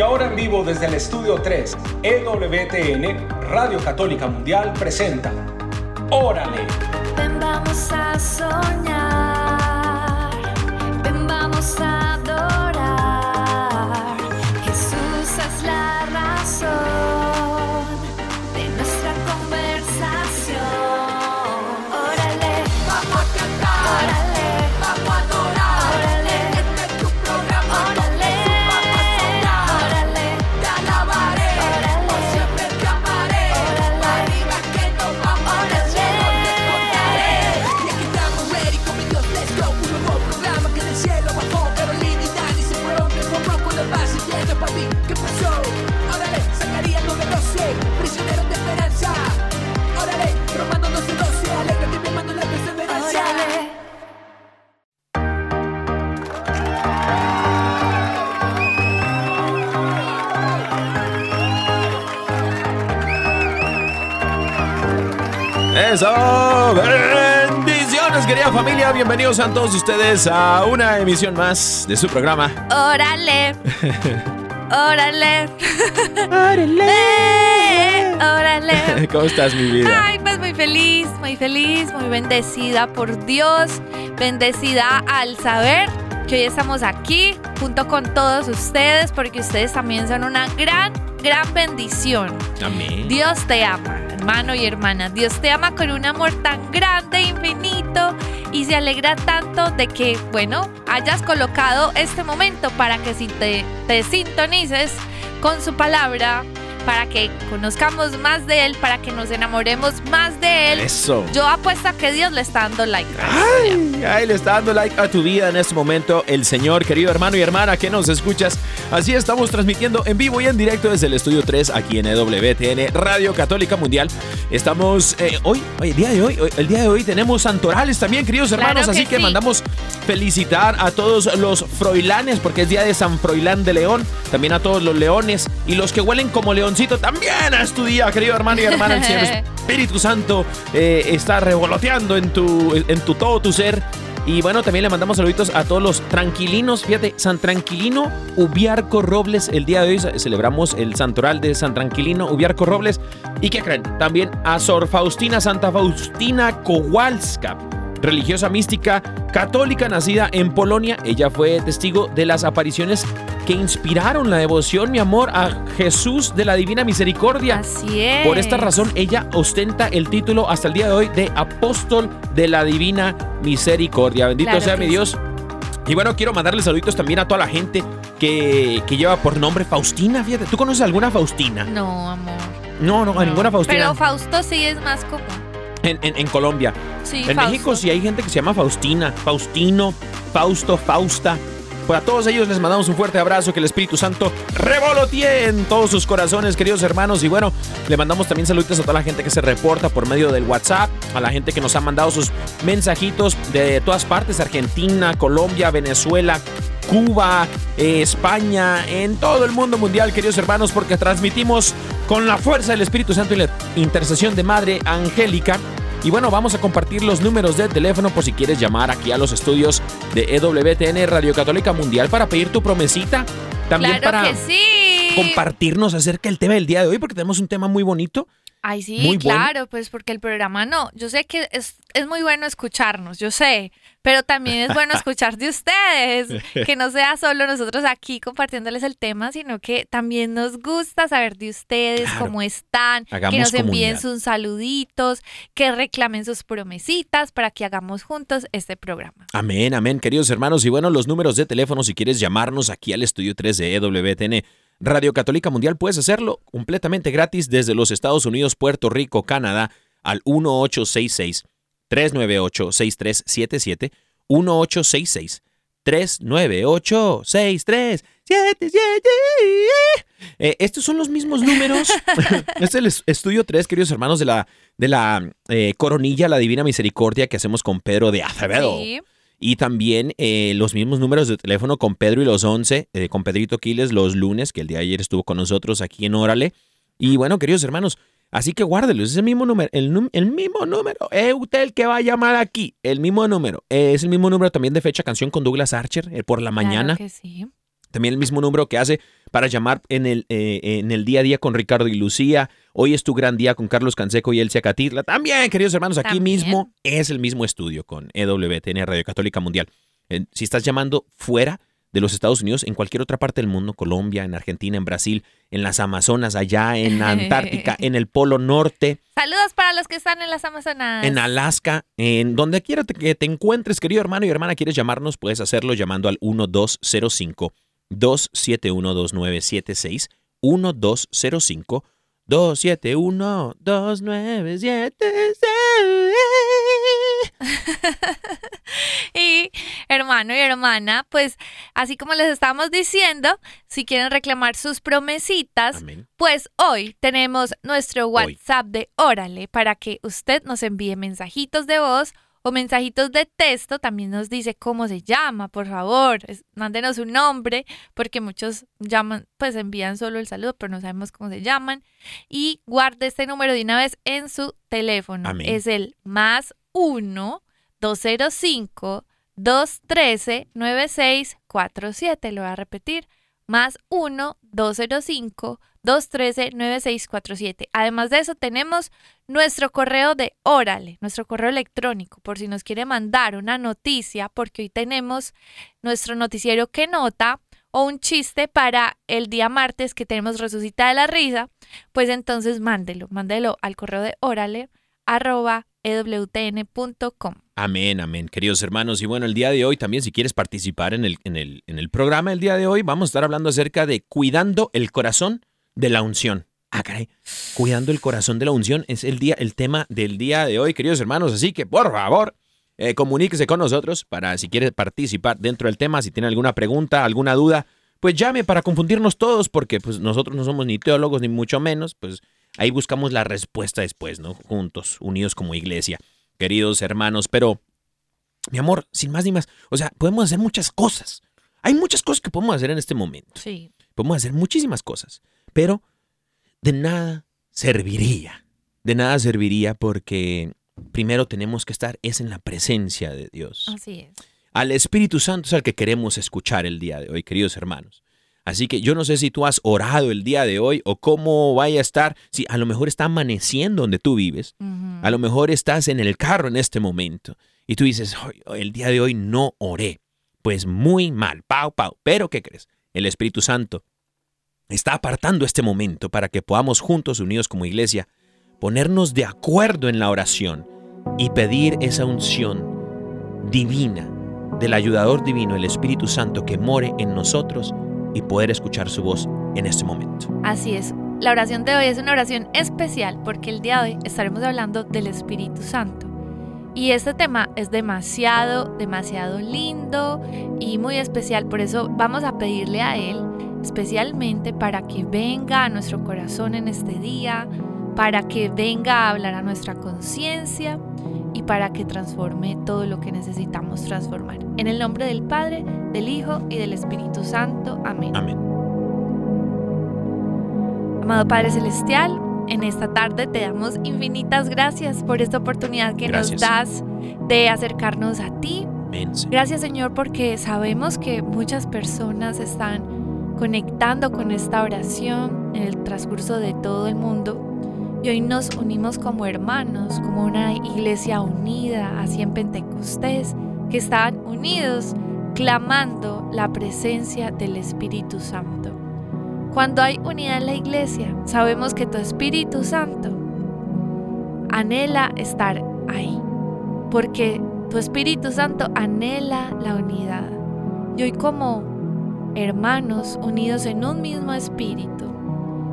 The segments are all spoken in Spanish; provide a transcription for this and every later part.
Y ahora en vivo desde el estudio 3, EWTN, Radio Católica Mundial presenta Órale. Eso, bendiciones querida familia, bienvenidos a todos ustedes a una emisión más de su programa. Órale. Órale. Órale. Órale. ¿Cómo estás mi vida? Ay, pues muy feliz, muy feliz, muy bendecida por Dios, bendecida al saber que hoy estamos aquí junto con todos ustedes porque ustedes también son una gran, gran bendición. Amén. Dios te ama, hermano y hermana. Dios te ama con un amor tan grande, infinito, y se alegra tanto de que, bueno, hayas colocado este momento para que si te, te sintonices con su palabra, para que conozcamos más de Él, para que nos enamoremos más de Él. Eso. Yo apuesto a que Dios le está dando like. Ay, ay, le está dando like a tu vida en este momento el Señor, querido hermano y hermana que nos escuchas. Así estamos transmitiendo en vivo y en directo desde el estudio 3 aquí en EWTN Radio Católica Mundial. Estamos eh, hoy, hoy, el día de hoy, hoy- el día de hoy tenemos santorales también, queridos Claro hermanos, que así que sí. mandamos felicitar a todos los froilanes porque es día de San Froilán de León, también a todos los leones y los que huelen como también es tu día, querido hermano y hermana, el Señor Espíritu Santo eh, está revoloteando en tu, en tu todo tu ser. Y bueno, también le mandamos saluditos a todos los tranquilinos. Fíjate, San Tranquilino Ubiarco Robles. El día de hoy ce- celebramos el santoral de San Tranquilino Ubiarco Robles. ¿Y qué creen? También a Sor Faustina Santa Faustina Kowalska, religiosa mística católica nacida en Polonia. Ella fue testigo de las apariciones que inspiraron la devoción, mi amor, a Jesús de la Divina Misericordia. Así es. Por esta razón, ella ostenta el título hasta el día de hoy de apóstol de la divina misericordia. Bendito Claro sea mi Dios. Y bueno, quiero mandarle saluditos también a toda la gente que, que lleva por nombre Faustina. Fíjate, ¿tú conoces alguna Faustina? No, amor. No, no, a ninguna Faustina. Pero Fausto sí es más común. En, en- en Colombia. Sí, en Fausto. México sí hay gente que se llama Faustina, Faustino, Fausto, Fausta. Pues a todos ellos les mandamos un fuerte abrazo, que el Espíritu Santo revolotee en todos sus corazones, queridos hermanos. Y bueno, le mandamos también saludos a toda la gente que se reporta por medio del WhatsApp, a la gente que nos ha mandado sus mensajitos de todas partes, Argentina, Colombia, Venezuela, Cuba, eh, España, en todo el mundo mundial, queridos hermanos, porque transmitimos con la fuerza del Espíritu Santo y la intercesión de Madre Angélica. Y bueno, vamos a compartir los números de teléfono por si quieres llamar aquí a los estudios de EWTN Radio Católica Mundial para pedir tu promesita. También Claro para que sí. compartirnos acerca del tema del día de hoy, porque tenemos un tema muy bonito. Ay, sí, Muy bueno. claro, pues porque el programa no. Yo sé que es, es muy bueno escucharnos, yo sé, pero también es bueno escuchar de ustedes, que no sea solo nosotros aquí compartiéndoles el tema, sino que también nos gusta saber de ustedes, Claro. cómo están, que nos envíen comunidad. sus saluditos, que reclamen sus promesitas para que hagamos juntos este programa. Amén, amén, queridos hermanos. Y bueno, los números de teléfono, si quieres llamarnos aquí al estudio 3 de EWTN Radio Católica Mundial, puedes hacerlo completamente gratis desde los Estados Unidos, Puerto Rico, Canadá, al 1866 398 6377 1866 398 7, 7. Eh, estos son los mismos números. este es el es- estudio 3, queridos hermanos, de la, de la eh, coronilla, la Divina Misericordia que hacemos con Pedro de Acevedo. Sí. Y también eh, los mismos números de teléfono con Pedro y los 11, eh, con Pedrito Quiles los lunes, que el día de ayer estuvo con nosotros aquí en Órale. Y bueno, queridos hermanos, así que guárdelos, es el mismo número, el, num- el mismo número, es usted el que va a llamar aquí, el mismo número. Eh, es el mismo número también de fecha canción con Douglas Archer eh, por la mañana. Que sí. También el mismo número que hace para llamar en el, eh, en el día a día con Ricardo y Lucía. Hoy es tu gran día con Carlos Canseco y Elcia Catitla. También, queridos hermanos, aquí También. mismo es el mismo estudio con EWTN Radio Católica Mundial. Eh, Si estás llamando fuera de los Estados Unidos, en cualquier otra parte del mundo, Colombia, en Argentina, en Brasil, en las Amazonas, allá en la Antártica, en el Polo Norte, Saludos para los que están en las Amazonas. en Alaska, en donde quiera te- que te encuentres, querido hermano y hermana, quieres llamarnos, puedes hacerlo llamando al 1205 271 2976 1205 271 2976 Y hermano y hermana, pues así como les estamos diciendo, si quieren reclamar sus promesitas, Amén. pues hoy tenemos nuestro Hoy. WhatsApp de Órale para que usted nos envíe mensajitos de voz o mensajitos de texto. También nos dice cómo se llama, por favor. es- mándenos un nombre, porque muchos llaman, pues envían solo el saludo, pero no sabemos cómo se llaman. Y guarde este número de una vez en su teléfono. Amén. Es el más 1 205 213 9647. Lo voy a repetir. Más 1 205 213 9647. Además de eso, tenemos nuestro correo de Órale, nuestro correo electrónico, por si nos quiere mandar una noticia, porque hoy tenemos nuestro noticiero que nota o un chiste para el día martes que tenemos Resucita de la Risa, pues entonces mándelo, mándelo al correo de Órale arroba ewtn.com. Amén, amén, queridos hermanos. Y bueno, el día de hoy también, si quieres participar en el, en el, en el programa, el día de hoy vamos a estar hablando acerca de cuidando el corazón de la unción. Ah, caray. Cuidando el corazón de la unción es el día, el tema del día de hoy, queridos hermanos. Así que, por favor, eh, comuníquese con nosotros para si quiere participar dentro del tema, si tiene alguna pregunta, alguna duda, pues llame para confundirnos todos, porque pues nosotros no somos ni teólogos ni mucho menos, pues ahí buscamos la respuesta después, ¿no? Juntos, unidos como iglesia, queridos hermanos. Pero, mi amor, sin más ni más, o sea, podemos hacer muchas cosas. Hay muchas cosas que podemos hacer en este momento. Sí. Podemos hacer muchísimas cosas, pero de nada serviría. De nada serviría porque primero tenemos que estar es en la presencia de Dios. Así es. Al Espíritu Santo es al que queremos escuchar el día de hoy, queridos hermanos. Así que yo no sé si tú has orado el día de hoy o cómo vaya a estar, si a lo mejor está amaneciendo donde tú vives, a lo mejor estás en el carro en este momento y tú dices, "Ay, el día de hoy no oré. Pues muy mal, pau, pau. Pero ¿qué crees? El Espíritu Santo está apartando este momento para que podamos juntos, unidos como iglesia, ponernos de acuerdo en la oración y pedir esa unción divina del ayudador divino, el Espíritu Santo, que more en nosotros y poder escuchar su voz en este momento. Así es. La oración de hoy es una oración especial porque el día de hoy estaremos hablando del Espíritu Santo. Y este tema es demasiado, demasiado lindo y muy especial. Por eso vamos a pedirle a Él especialmente para que venga a nuestro corazón en este día, para que venga a hablar a nuestra conciencia y para que transforme todo lo que necesitamos transformar. En el nombre del Padre, del Hijo y del Espíritu Santo. Amén. Amén. Amado Padre Celestial, en esta tarde te damos infinitas gracias por esta oportunidad que Gracias. nos das de acercarnos a ti. Amén, Señor. Gracias Señor porque sabemos que muchas personas están conectando con esta oración en el transcurso de todo el mundo y hoy nos unimos como hermanos, como una iglesia unida, así en Pentecostés, que están unidos clamando la presencia del Espíritu Santo. Cuando hay unidad en la iglesia, sabemos que tu Espíritu Santo anhela estar ahí, porque tu Espíritu Santo anhela la unidad. Y hoy como hermanos unidos en un mismo espíritu,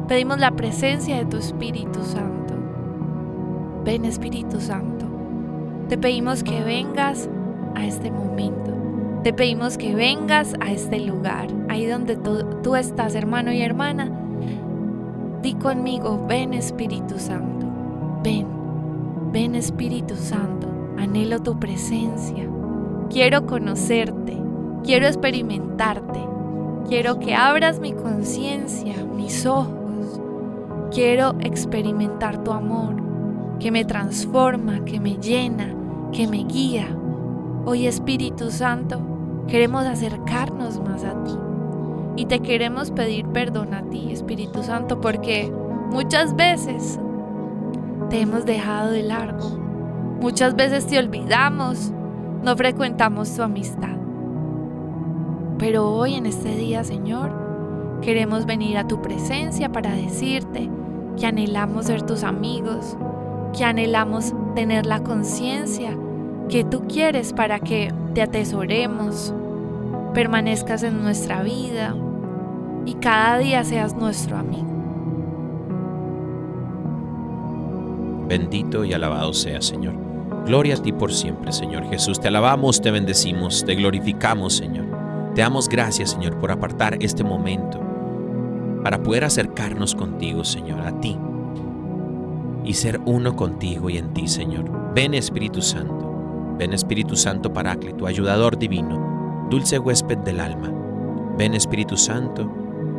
pedimos la presencia de tu Espíritu Santo. Ven Espíritu Santo, te pedimos que vengas a este momento, te pedimos que vengas a este lugar, ahí donde tú, estás, hermano y hermana. Di conmigo, ven Espíritu Santo, ven, ven Espíritu Santo, anhelo tu presencia, quiero conocerte, quiero experimentarte, quiero que abras mi conciencia, mis ojos, quiero experimentar tu amor, que me transforma, que me llena, que me guía. Hoy Espíritu Santo, queremos acercarnos más a ti. Y te queremos pedir perdón a ti, Espíritu Santo, porque muchas veces te hemos dejado de largo. Muchas veces te olvidamos, no frecuentamos tu amistad. Pero hoy en este día, Señor, queremos venir a tu presencia para decirte que anhelamos ser tus amigos, que anhelamos tener la conciencia que tú quieres para que te atesoremos, permanezcas en nuestra vida y cada día seas nuestro amigo. Bendito y alabado sea, Señor. Gloria a ti por siempre, Señor Jesús. Te alabamos, te bendecimos, te glorificamos, Señor. Te damos gracias, Señor, por apartar este momento para poder acercarnos contigo, Señor, a ti y ser uno contigo y en ti, Señor. Ven Espíritu Santo, ven Espíritu Santo Paráclito, ayudador divino, dulce huésped del alma. Ven Espíritu Santo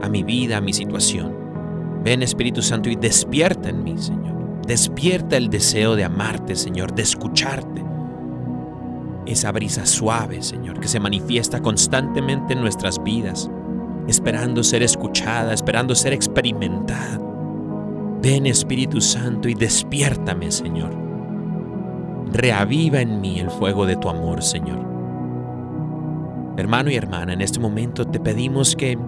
a mi vida, a mi situación. Ven Espíritu Santo y despierta en mí, Señor. Despierta el deseo de amarte, Señor, de escucharte. Esa brisa suave, Señor, que se manifiesta constantemente en nuestras vidas, esperando ser escuchada, esperando ser experimentada. Ven Espíritu Santo y despiértame, Señor. Reaviva en mí el fuego de tu amor, Señor. Hermano y hermana, en este momento te pedimos que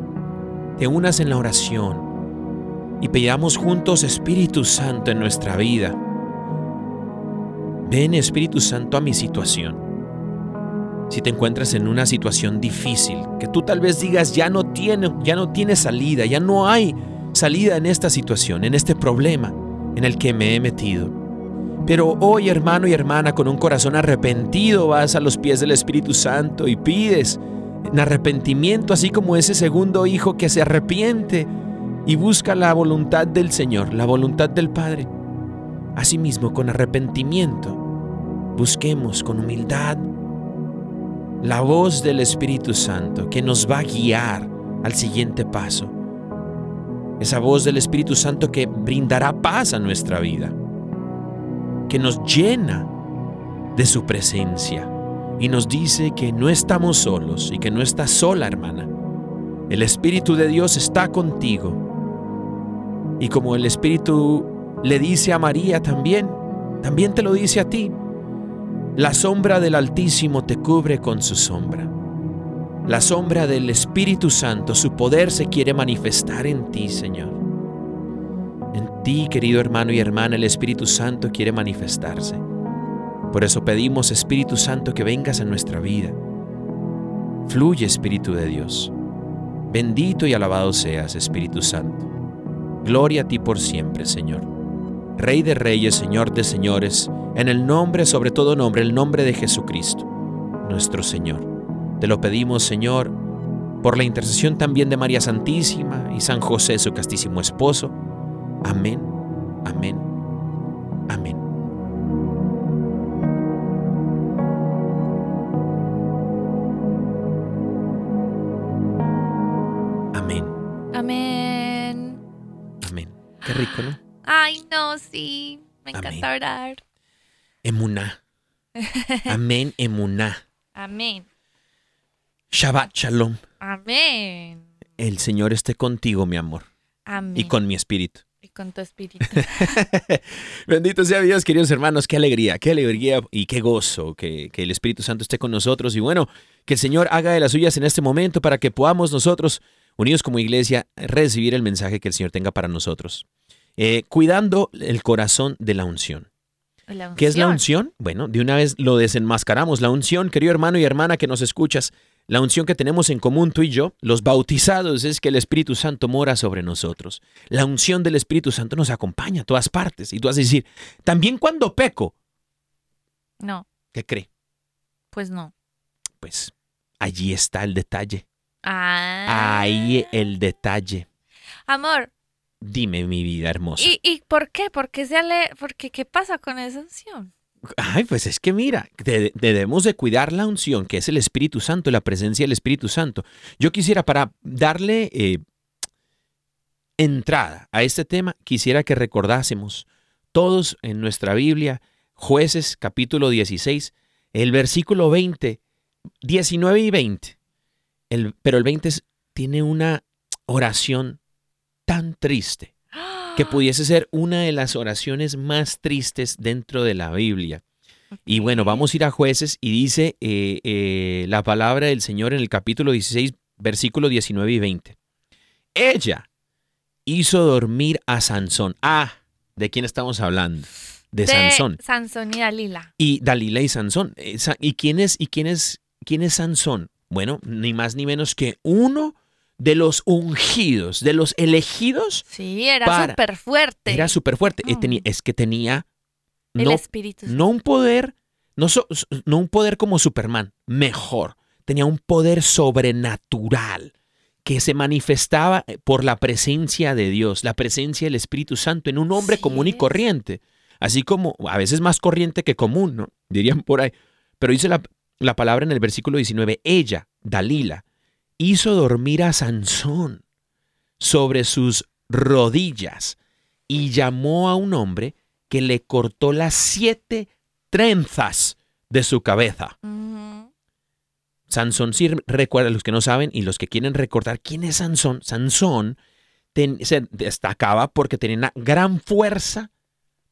te unas en la oración y pidamos juntos Espíritu Santo en nuestra vida. Ven Espíritu Santo a mi situación. Si te encuentras en una situación difícil, que tú tal vez digas ya no tiene, ya no tiene salida, ya no hay salida en esta situación, en este problema en el que me he metido. Pero hoy, hermano y hermana, con un corazón arrepentido, vas a los pies del Espíritu Santo y pides en arrepentimiento, así como ese segundo hijo que se arrepiente y busca la voluntad del Señor, la voluntad del Padre. Asimismo, con arrepentimiento, busquemos con humildad la voz del Espíritu Santo que nos va a guiar al siguiente paso. Esa voz del Espíritu Santo que brindará paz a nuestra vida, que nos llena de su presencia y nos dice que no estamos solos y que no estás sola, hermana. El Espíritu de Dios está contigo. Y como el Espíritu le dice a María también, también te lo dice a ti. La sombra del Altísimo te cubre con su sombra. La sombra del Espíritu Santo, su poder se quiere manifestar en ti, Señor. En ti, querido hermano y hermana, el Espíritu Santo quiere manifestarse. Por eso pedimos, Espíritu Santo, que vengas a nuestra vida. Fluye, Espíritu de Dios. Bendito y alabado seas, Espíritu Santo. Gloria a ti por siempre, Señor. Rey de reyes, Señor de señores, en el nombre, sobre todo nombre, el nombre de Jesucristo, nuestro Señor. Te lo pedimos, Señor, por la intercesión también de María Santísima y San José, su castísimo esposo. Amén, amén, amén. Amén, Amén. amén. Qué rico, ¿no? Ay, no, sí. Me Amén. encanta orar. Emuná. Amén, emuná. Amén. Shabbat shalom. Amén. El Señor esté contigo, mi amor, Amén. y con mi espíritu. Y con tu espíritu. Bendito sea Dios, queridos hermanos, qué alegría, qué alegría y qué gozo que, que el Espíritu Santo esté con nosotros. Y bueno, que el Señor haga de las suyas en este momento para que podamos nosotros, unidos como iglesia, recibir el mensaje que el Señor tenga para nosotros. Eh, cuidando el corazón de la unción. La ¿Qué es la unción. unción? Bueno, de una vez lo desenmascaramos. La unción, querido hermano y hermana que nos escuchas, la unción que tenemos en común tú y yo, los bautizados, es que el Espíritu Santo mora sobre nosotros. La unción del Espíritu Santo nos acompaña a todas partes. Y tú vas a decir, también cuando peco, No, ¿qué cree? pues no. Pues Allí está el detalle. Ah. Ahí el detalle. Amor, Dime, mi vida hermosa. ¿y, y por qué? ¿Por qué se ale... Porque, ¿qué pasa con esa unción? Ay, pues es que mira, de- debemos de cuidar la unción, que es el Espíritu Santo, la presencia del Espíritu Santo. Yo quisiera, para darle eh, entrada a este tema, quisiera que recordásemos todos en nuestra Biblia, jueces capítulo 16, el versículo 20, 19 y 20. El- pero el 20 es- tiene una oración tan triste que pudiese ser una de las oraciones más tristes dentro de la Biblia. Y bueno, vamos a ir a jueces y dice eh, eh, la palabra del Señor en el capítulo 16, versículo 19 y 20. Ella hizo dormir a Sansón. Ah, ¿de quién estamos hablando? De, Sansón. Sansón y Dalila. Y Dalila y Sansón. Sa- ¿Y quién es, y quién es, quién es Sansón? Bueno, ni más ni menos que uno de los ungidos, de los elegidos. Sí, era súper fuerte. Era súper fuerte. Mm. tenía- es que tenía el no, Espíritu no un poder, no, so- no un poder como Superman, mejor. Tenía un poder sobrenatural que se manifestaba eh, por la presencia de Dios, la presencia del Espíritu Santo en un hombre común y corriente. Así como a veces más corriente que común, ¿no? Dirían por ahí. Pero dice la, la palabra en el versículo 19, ella, Dalila, hizo dormir a Sansón sobre sus rodillas y llamó a un hombre que le cortó las siete trenzas de su cabeza. Sansón, sí recuerda, los que no saben y los que quieren recordar quién es Sansón, Sansón ten- se destacaba porque tenía una gran fuerza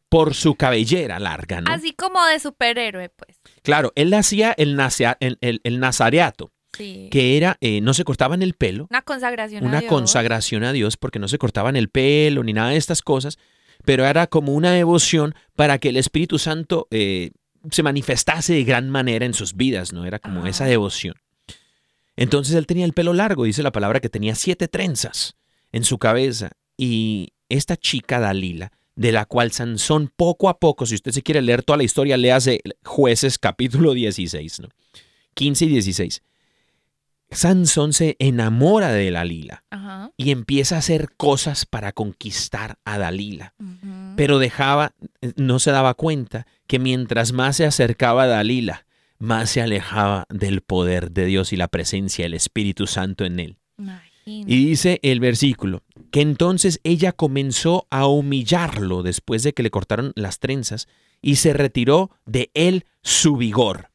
por su cabellera larga, ¿no? Así como de superhéroe, pues. Claro, él hacía el, nasea- el, el- el nazareato, Sí. que era, eh, no se cortaban el pelo, Una consagración a una Dios. consagración a Dios porque no se cortaban el pelo ni nada de estas cosas, pero era como una devoción para que el Espíritu Santo eh, se manifestase de gran manera en sus vidas, ¿no? Era como Ah. esa devoción. Entonces él tenía el pelo largo, dice la palabra que tenía siete trenzas en su cabeza y esta chica Dalila, de la cual Sansón poco a poco, si usted se quiere leer toda la historia, léase jueces capítulo 16, ¿no? 15 y 16. Sansón se enamora de Dalila Ajá. y empieza a hacer cosas para conquistar a Dalila. Pero dejaba, no se daba cuenta que mientras más se acercaba a Dalila, más se alejaba del poder de Dios y la presencia del Espíritu Santo en él. Imagínate. Y dice el versículo, que entonces ella comenzó a humillarlo después de que le cortaron las trenzas y se retiró de él su vigor.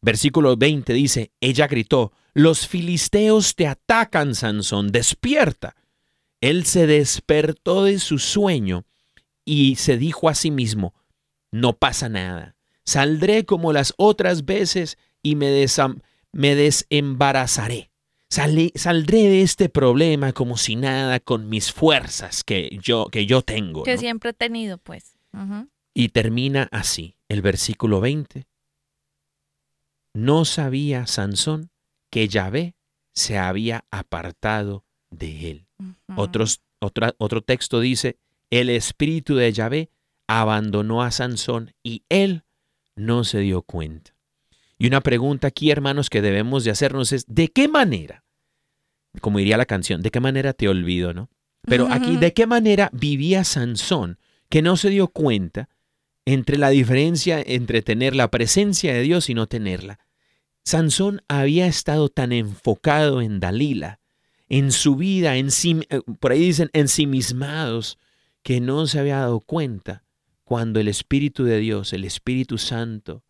Versículo 20 dice, ella gritó, los filisteos te atacan, Sansón, despierta. Él se despertó de su sueño y se dijo a sí mismo, no pasa nada, saldré como las otras veces y me, desembarazaré. Saldré de este problema como si nada con mis fuerzas que yo, que yo tengo. que ¿no? siempre he tenido, pues. Y termina así, el versículo 20. No sabía Sansón que Yahvé se había apartado de él. Ujú. Otros, otra- otro texto dice, el espíritu de Yahvé abandonó a Sansón y él no se dio cuenta. Y una pregunta aquí, hermanos, que debemos de hacernos es, ¿de qué manera? Como diría la canción, ¿de qué manera te olvido, no? Pero aquí, ¿de qué manera vivía Sansón que no se dio cuenta entre la diferencia entre tener la presencia de Dios y no tenerla? Sansón había estado tan enfocado en Dalila, en su vida, en sí, eh, por ahí dicen ensimismados, que no se había dado cuenta cuando el Espíritu de Dios, el Espíritu Santo,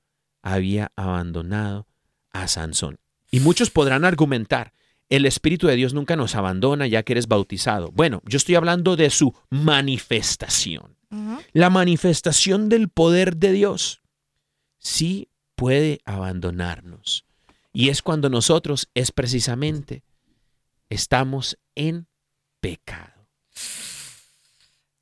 había abandonado a Sansón. Y muchos podrán argumentar, el Espíritu de Dios nunca nos abandona ya que eres bautizado. Bueno, yo estoy hablando de su manifestación. La manifestación del poder de Dios sí puede abandonarnos. Y es cuando nosotros es precisamente estamos en pecado.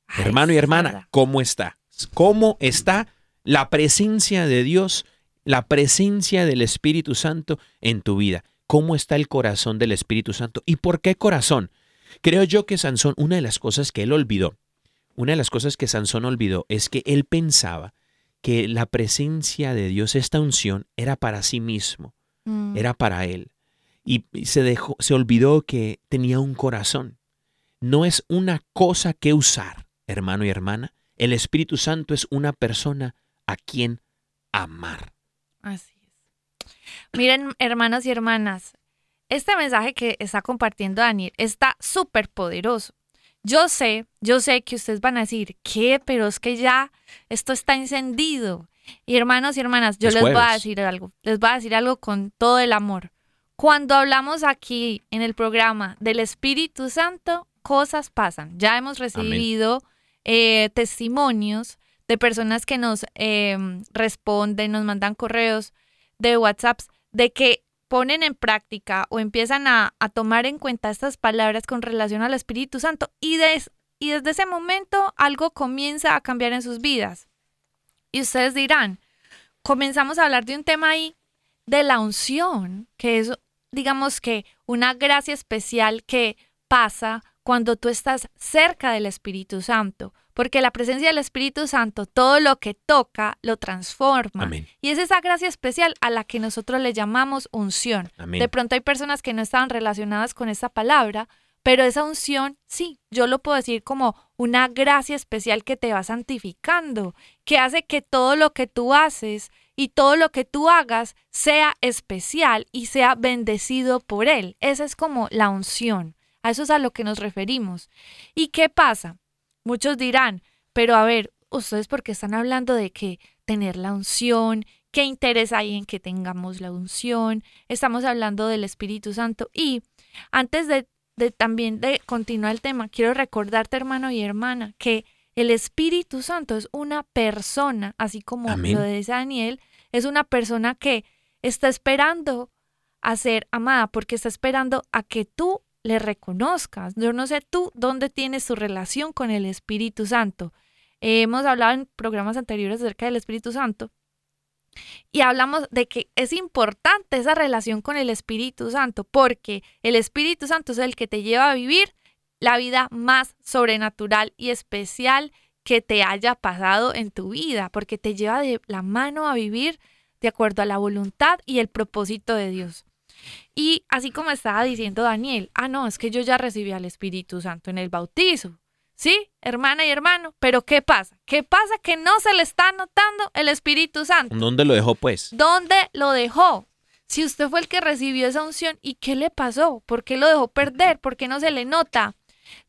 Ay, Hermano y hermana. ¿cómo está? ¿Cómo está la presencia de Dios, la presencia del Espíritu Santo en tu vida? ¿Cómo está el corazón del Espíritu Santo? ¿Y por qué corazón? Creo yo que Sansón, una de las cosas que él olvidó, una de las cosas que Sansón olvidó es que él pensaba que la presencia de Dios, esta unción, era para sí mismo, Mm. era para él. y se dejó, se olvidó que tenía un corazón. No es una cosa que usar, hermano y hermana. El Espíritu Santo es una persona a quien amar. Así es. Miren, hermanos y hermanas, este mensaje que está compartiendo Daniel está súper poderoso. Yo sé, yo sé que ustedes van a decir, ¿qué? Pero es que ya esto está encendido. Y hermanos y hermanas, yo Es les voy a decir algo, les voy a decir algo con todo el amor. Cuando hablamos aquí en el programa del Espíritu Santo, cosas pasan. Ya hemos recibido eh, testimonios de personas que nos eh, responden, nos mandan correos de WhatsApps, de que ponen en práctica o empiezan a, a tomar en cuenta estas palabras con relación al Espíritu Santo y, des- y desde ese momento algo comienza a cambiar en sus vidas. Y ustedes dirán, comenzamos a hablar de un tema ahí de la unción, que es, digamos que, una gracia especial que pasa cuando tú estás cerca del Espíritu Santo, porque la presencia del Espíritu Santo, todo lo que toca, lo transforma. Amén. Y es esa gracia especial a la que nosotros le llamamos unción. Amén. De pronto hay personas que no estaban relacionadas con esa palabra, pero esa unción, sí, yo lo puedo decir como una gracia especial que te va santificando, que hace que todo lo que tú haces y todo lo que tú hagas sea especial y sea bendecido por Él. Esa es como la unción. A eso es a lo que nos referimos. ¿Y qué pasa? Muchos dirán, pero a ver, ustedes porque están hablando de que tener la unción, qué interés hay en que tengamos la unción, estamos hablando del Espíritu Santo. Y antes de, de también de continuar el tema, quiero recordarte hermano y hermana que el Espíritu Santo es una persona, así como Amén. lo dice Daniel, es una persona que está esperando a ser amada porque está esperando a que tú le reconozcas. Yo no sé tú dónde tienes tu relación con el Espíritu Santo. Eh, hemos hablado en programas anteriores acerca del Espíritu Santo y hablamos de que es importante esa relación con el Espíritu Santo porque el Espíritu Santo es el que te lleva a vivir la vida más sobrenatural y especial que te haya pasado en tu vida, porque te lleva de la mano a vivir de acuerdo a la voluntad y el propósito de Dios. Y así como estaba diciendo Daniel, ah, no, es que yo ya recibí al Espíritu Santo en el bautizo. Sí, hermana y hermano, pero ¿qué pasa? ¿Qué pasa que no se le está notando el Espíritu Santo? ¿Dónde lo dejó, pues? ¿Dónde lo dejó? Si usted fue el que recibió esa unción, ¿y qué le pasó? ¿Por qué lo dejó perder? ¿Por qué no se le nota?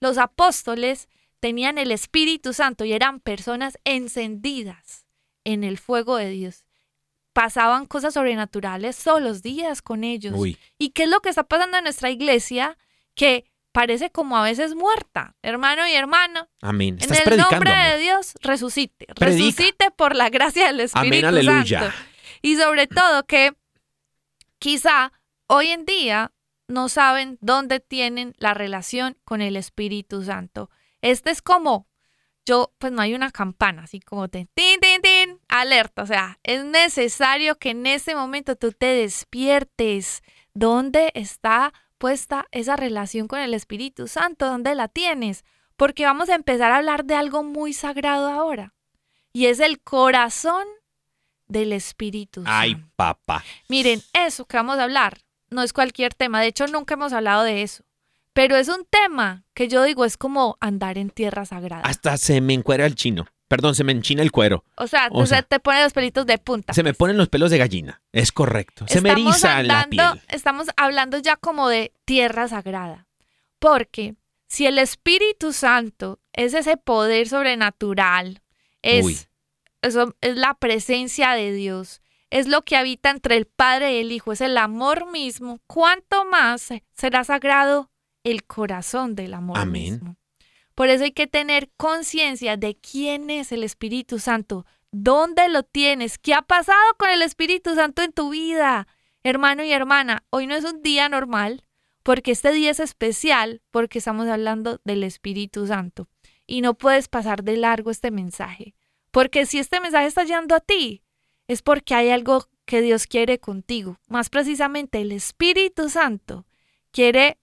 Los apóstoles tenían el Espíritu Santo y eran personas encendidas en el fuego de Dios. Pasaban cosas sobrenaturales todos los días con ellos. Uy. ¿Y qué es lo que está pasando en nuestra iglesia? Que parece como a veces muerta, hermano y hermana. Amén. En el predicando, nombre amor. de Dios, resucite. Predica. Resucite por la gracia del Espíritu Amén, aleluya. Santo. Y sobre todo que quizá hoy en día no saben dónde tienen la relación con el Espíritu Santo. Este es como, yo, pues no hay una campana, así como te, tin, tin, tin, alerta. O sea, es necesario que en ese momento tú te despiertes. ¿Dónde está puesta esa relación con el Espíritu Santo? ¿Dónde la tienes? Porque vamos a empezar a hablar de algo muy sagrado ahora. Y es el corazón del Espíritu Santo. Ay, papá. Miren, eso que vamos a hablar no es cualquier tema. De hecho, nunca hemos hablado de eso. Pero es un tema que yo digo es como andar en tierra sagrada. Hasta se me encuera el chino. Perdón, se me enchina el cuero. O sea, o se sea, te pone los pelitos de punta. Se me ponen los pelos de gallina. Es correcto. Se me eriza la andando- piel. Estamos hablando ya como de tierra sagrada. Porque si el Espíritu Santo es ese poder sobrenatural, es, eso, es la presencia de Dios, es lo que habita entre el Padre y el Hijo, es el amor mismo, ¿cuánto más será sagrado el corazón del amor Amén. mismo? Por eso hay que tener conciencia de quién es el Espíritu Santo, dónde lo tienes, qué ha pasado con el Espíritu Santo en tu vida. Hermano y hermana, hoy no es un día normal, porque este día es especial, porque estamos hablando del Espíritu Santo. Y no puedes pasar de largo este mensaje, porque si este mensaje está llegando a ti, es porque hay algo que Dios quiere contigo. Más precisamente, el Espíritu Santo quiere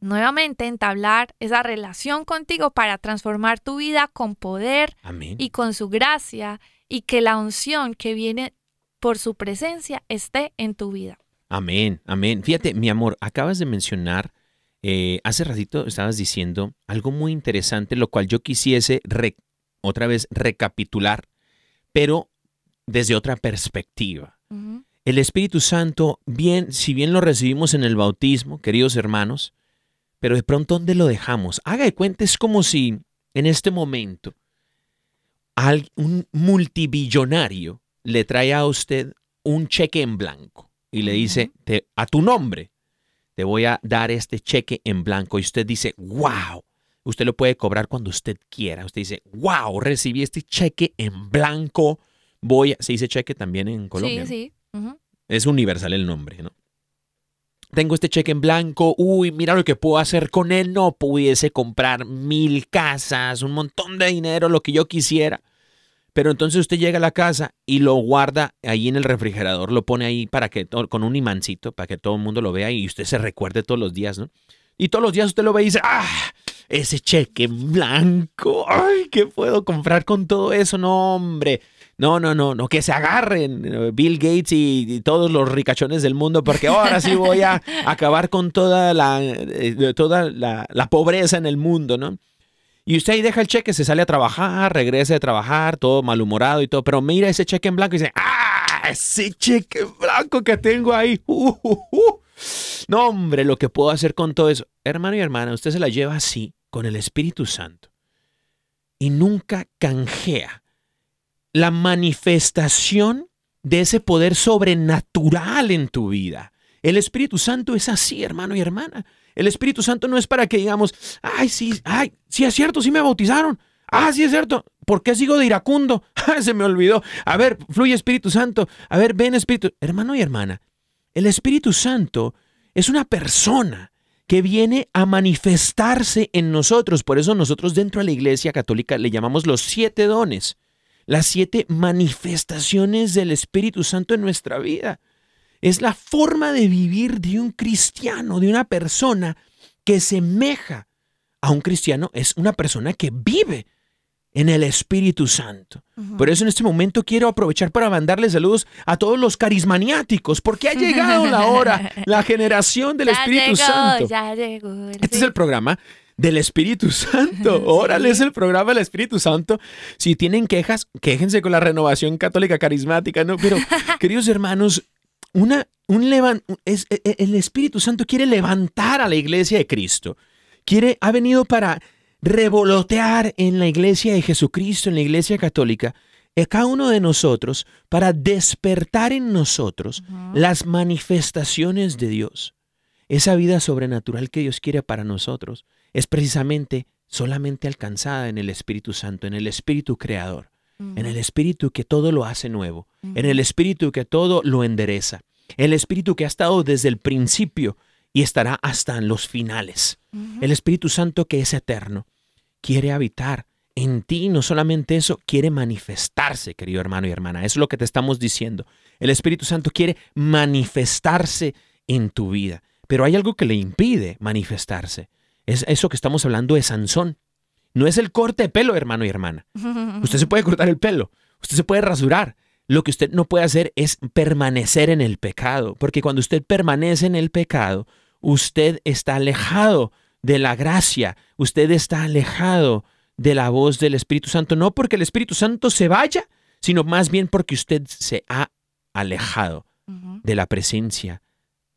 nuevamente entablar esa relación contigo para transformar tu vida con poder Amén. y con su gracia y que la unción que viene por su presencia esté en tu vida. Amén, amén. Fíjate, mi amor, acabas de mencionar, eh, hace ratito estabas diciendo algo muy interesante, lo cual yo quisiese otra vez recapitular, pero desde otra perspectiva. El Espíritu Santo, bien, si bien lo recibimos en el bautismo, queridos hermanos, pero de pronto ¿dónde lo dejamos? Haga de cuenta, es como si en este momento un multibillonario le trae a usted un cheque en blanco y le dice, "Te- a tu nombre, te voy a dar este cheque en blanco. Y usted dice, wow, usted lo puede cobrar cuando usted quiera. Usted dice, wow, recibí este cheque en blanco. Voy a... Se dice cheque también en Colombia. Sí, sí. Es universal el nombre, ¿no? Tengo este cheque en blanco, uy, mira lo que puedo hacer con él, no pudiese comprar mil casas, un montón de dinero, lo que yo quisiera. Pero entonces usted llega a la casa y lo guarda ahí en el refrigerador, lo pone ahí para que con un imancito para que todo el mundo lo vea y usted se recuerde todos los días, ¿no? Y todos los días usted lo ve y dice, ah, ese cheque en blanco, ay, ¿qué puedo comprar con todo eso? No, hombre, no, no, no, no, que se agarren Bill Gates y, y todos los ricachones del mundo, porque ahora sí voy a acabar con toda la, eh, toda la, la pobreza en el mundo, ¿no? Y usted ahí deja el cheque, se sale a trabajar, regresa de trabajar, todo malhumorado y todo, pero mira ese cheque en blanco y dice, ¡ah! Ese cheque en blanco que tengo ahí. Uh, uh, uh. No, hombre, lo que puedo hacer con todo eso. Hermano y hermana, usted se la lleva así, con el Espíritu Santo, y nunca canjea la manifestación de ese poder sobrenatural en tu vida. El Espíritu Santo es así, hermano y hermana. El Espíritu Santo no es para que digamos, ay, sí, ay, sí es cierto, sí me bautizaron. Ah, sí es cierto. ¿Por qué sigo de iracundo? Ah, se me olvidó. A ver, fluye Espíritu Santo. A ver, ven Espíritu. Hermano y hermana, el Espíritu Santo es una persona que viene a manifestarse en nosotros. Por eso nosotros dentro de la Iglesia Católica le llamamos los siete dones, las siete manifestaciones del Espíritu Santo en nuestra vida. Es la forma de vivir de un cristiano, de una persona que semeja a un cristiano, es una persona que vive en el Espíritu Santo. Por eso en este momento quiero aprovechar para mandarle saludos a todos los carismaniáticos, porque ha llegado la hora, la generación del Ya Espíritu llegó, Santo. Ya llegó. el Este es el programa del Espíritu Santo. Órale, es el programa del Espíritu Santo. Si tienen quejas, quéjense con la renovación católica carismática, ¿no? Pero, queridos hermanos, una, un levan- es, e- e- el Espíritu Santo quiere levantar a la iglesia de Cristo. Quiere, ha venido para revolotear en la iglesia de Jesucristo, en la iglesia católica, a cada uno de nosotros, para despertar en nosotros las manifestaciones de Dios. Esa vida sobrenatural que Dios quiere para nosotros es precisamente solamente alcanzada en el Espíritu Santo, en el Espíritu Creador, en el Espíritu que todo lo hace nuevo, en el Espíritu que todo lo endereza, el Espíritu que ha estado desde el principio y estará hasta en los finales. El Espíritu Santo que es eterno quiere habitar en ti, no solamente eso, quiere manifestarse, querido hermano y hermana. Eso es lo que te estamos diciendo. El Espíritu Santo quiere manifestarse en tu vida, pero hay algo que le impide manifestarse. Es eso que estamos hablando de Sansón. No es el corte de pelo, hermano y hermana. Usted se puede cortar el pelo, usted se puede rasurar. Lo que usted no puede hacer es permanecer en el pecado, porque cuando usted permanece en el pecado, usted está alejado de la gracia, usted está alejado de la voz del Espíritu Santo, no porque el Espíritu Santo se vaya, sino más bien porque usted se ha alejado de la presencia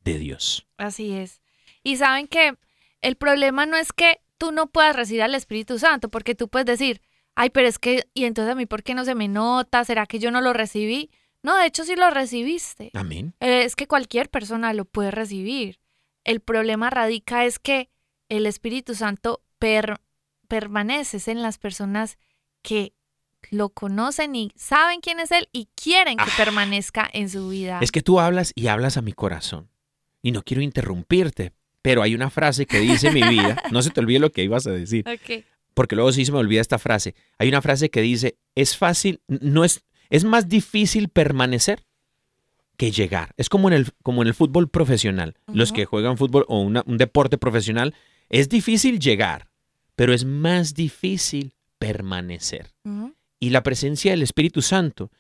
de Dios. Así es. Y saben que el problema no es que tú no puedas recibir al Espíritu Santo, porque tú puedes decir, ay, pero es que, ¿y entonces a mí por qué no se me nota? ¿Será que yo no lo recibí? No, de hecho sí lo recibiste. Amén. Eh, Es que cualquier persona lo puede recibir. El problema radica es que el Espíritu Santo per- permanece en las personas que lo conocen y saben quién es Él y quieren que Ah. permanezca en su vida. Es que tú hablas y hablas a mi corazón. Y no quiero interrumpirte, pero hay una frase que dice mi vida. No se te olvide lo que ibas a decir, porque luego sí se me olvida esta frase. Hay una frase que dice, es fácil, no es, es más difícil permanecer que llegar. Es como en el, como en el fútbol profesional. Los que juegan fútbol o una- un deporte profesional, es difícil llegar, pero es más difícil permanecer. Y la presencia del Espíritu Santo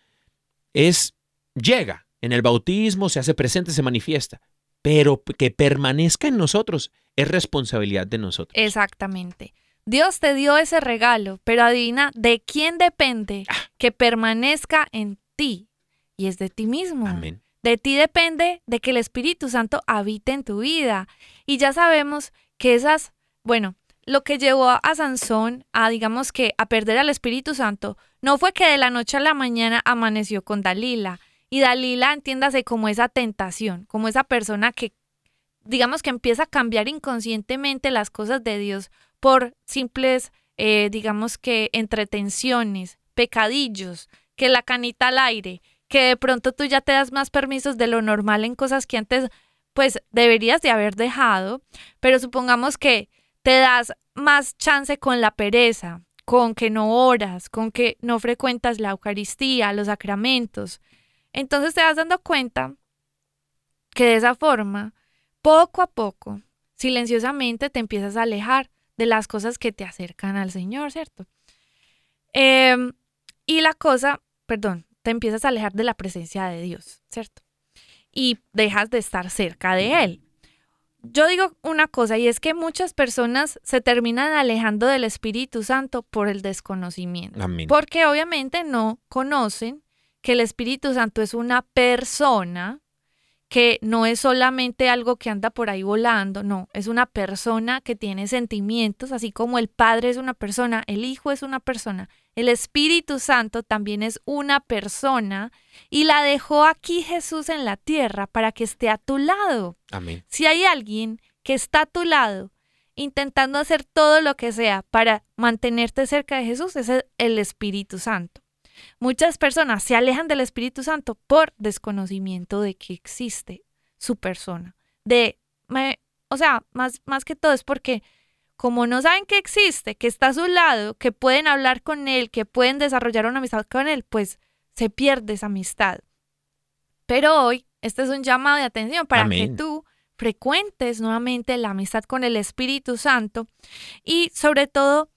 es, llega, en el bautismo, se hace presente, se manifiesta, pero que permanezca en nosotros es responsabilidad de nosotros. Exactamente. Dios te dio ese regalo, pero adivina de quién depende Ah. que permanezca en ti. Y es de ti mismo. Amén. De ti depende de que el Espíritu Santo habite en tu vida. Y ya sabemos que esas, bueno, lo que llevó a Sansón a, digamos que, a perder al Espíritu Santo, no fue que de la noche a la mañana amaneció con Dalila. Y Dalila, entiéndase como esa tentación, como esa persona que, digamos que empieza a cambiar inconscientemente las cosas de Dios por simples, eh, digamos que, entretenciones, pecadillos, que la canita al aire, que de pronto tú ya te das más permisos de lo normal en cosas que antes pues deberías de haber dejado, pero supongamos que te das más chance con la pereza, con que no oras, con que no frecuentas la Eucaristía, los sacramentos. Entonces te vas dando cuenta que de esa forma, poco a poco, silenciosamente te empiezas a alejar de las cosas que te acercan al Señor, ¿cierto? Em, y la cosa, perdón, te empiezas a alejar de la presencia de Dios, ¿cierto? Y dejas de estar cerca de Él. Yo digo una cosa y es que muchas personas se terminan alejando del Espíritu Santo por el desconocimiento. Amén. Porque obviamente no conocen que el Espíritu Santo es una persona, que no es solamente algo que anda por ahí volando, no, es una persona que tiene sentimientos, así como el Padre es una persona, el Hijo es una persona, el Espíritu Santo también es una persona y la dejó aquí Jesús en la tierra para que esté a tu lado. Amén. Si hay alguien que está a tu lado intentando hacer todo lo que sea para mantenerte cerca de Jesús, es el- el Espíritu Santo. Muchas personas se alejan del Espíritu Santo por desconocimiento de que existe su persona. De, me- o sea, más, más que todo es porque como no saben que existe, que está a su lado, que pueden hablar con él, que pueden desarrollar una amistad con él, pues se pierde esa amistad. Pero hoy, este es un llamado de atención para Amén. que tú frecuentes nuevamente la amistad con el Espíritu Santo y sobre todo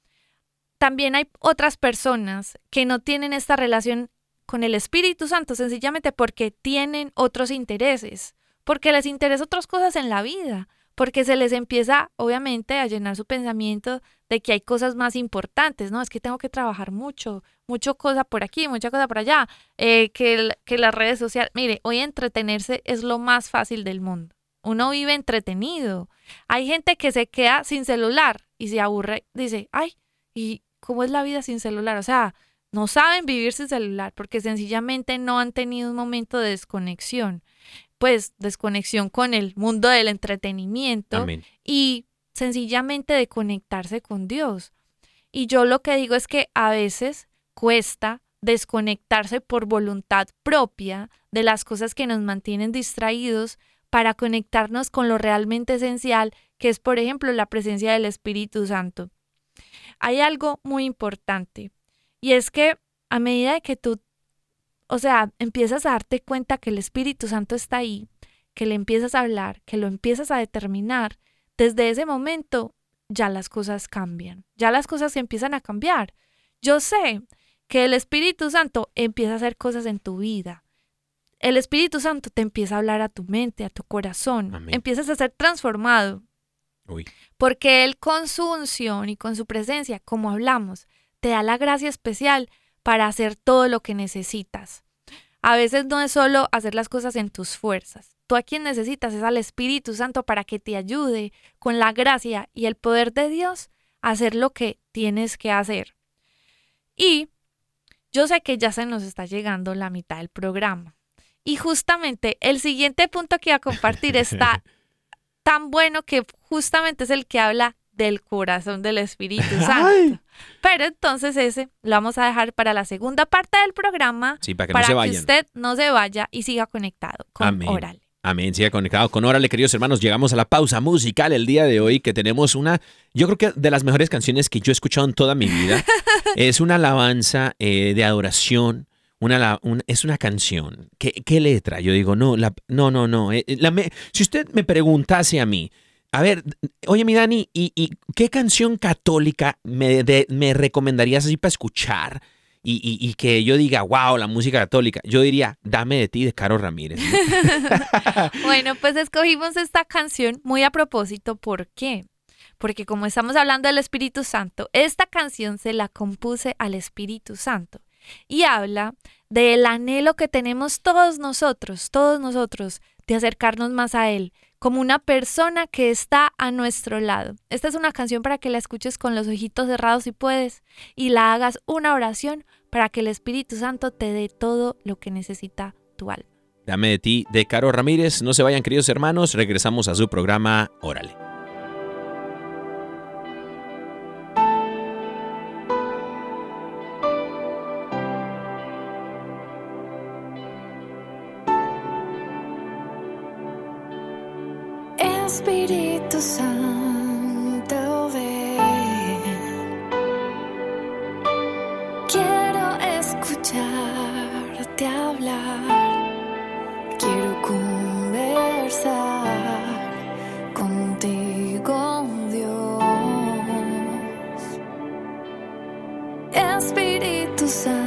también hay otras personas que no tienen esta relación con el Espíritu Santo sencillamente porque tienen otros intereses, porque les interesa otras cosas en la vida, porque se les empieza obviamente a llenar su pensamiento de que hay cosas más importantes, ¿no? Es que tengo que trabajar mucho, mucha cosa por aquí, mucha cosa por allá, eh, que, que las redes sociales, mire, hoy entretenerse es lo más fácil del mundo. Uno vive entretenido. Hay gente que se queda sin celular y se aburre, dice, ay, ¿y cómo es la vida sin celular? O sea, no saben vivir sin celular porque sencillamente no han tenido un momento de desconexión. Pues desconexión con el mundo del entretenimiento Amén. y sencillamente de conectarse con Dios. Y yo lo que digo es que a veces cuesta desconectarse por voluntad propia de las cosas que nos mantienen distraídos para conectarnos con lo realmente esencial, que es, por ejemplo, la presencia del Espíritu Santo. Hay algo muy importante y es que a medida de que tú, o sea, empiezas a darte cuenta que el Espíritu Santo está ahí, que le empiezas a hablar, que lo empiezas a determinar, desde ese momento ya las cosas cambian, ya las cosas empiezan a cambiar. Yo sé que el Espíritu Santo empieza a hacer cosas en tu vida. El Espíritu Santo te empieza a hablar a tu mente, a tu corazón. Amén. Empiezas a ser transformado Uy. porque Él con su unción y con su presencia, como hablamos, te da la gracia especial para hacer todo lo que necesitas. A veces no es solo hacer las cosas en tus fuerzas. Tú a quien necesitas es al Espíritu Santo para que te ayude con la gracia y el poder de Dios a hacer lo que tienes que hacer. Y yo sé que ya se nos está llegando la mitad del programa. Y justamente el siguiente punto que voy a compartir está tan bueno que justamente es el que habla del corazón del Espíritu Santo. Ay. Pero entonces ese lo vamos a dejar para la segunda parte del programa Sí, para que para no se que usted no se vaya y siga conectado con Amén. Oral. Amén, siga conectado con Órale, queridos hermanos. Llegamos a la pausa musical el día de hoy, que tenemos una, yo creo que de las mejores canciones que yo he escuchado en toda mi vida. es una alabanza eh, de adoración. Una, es una canción. ¿Qué, qué letra? Yo digo, no, la- no, no, no. eh, la me- si usted me preguntase a mí, a ver, oye, mi Dani, ¿y, y qué canción católica me, me recomendarías así para escuchar? y, y- y que yo diga, wow, la música católica, yo diría, dame de ti de Caro Ramírez. Bueno, pues escogimos esta canción muy a propósito. ¿Por qué? Porque como estamos hablando del Espíritu Santo, esta canción se la compuse al Espíritu Santo y habla del anhelo que tenemos todos nosotros, todos nosotros, de acercarnos más a Él, como una persona que está a nuestro lado. Esta es una canción para que la escuches con los ojitos cerrados si puedes y la hagas una oración para que el Espíritu Santo te dé todo lo que necesita tu alma. Dame de ti de Caro Ramírez. No se vayan, queridos hermanos, regresamos a su programa Órale. Espíritu Santo,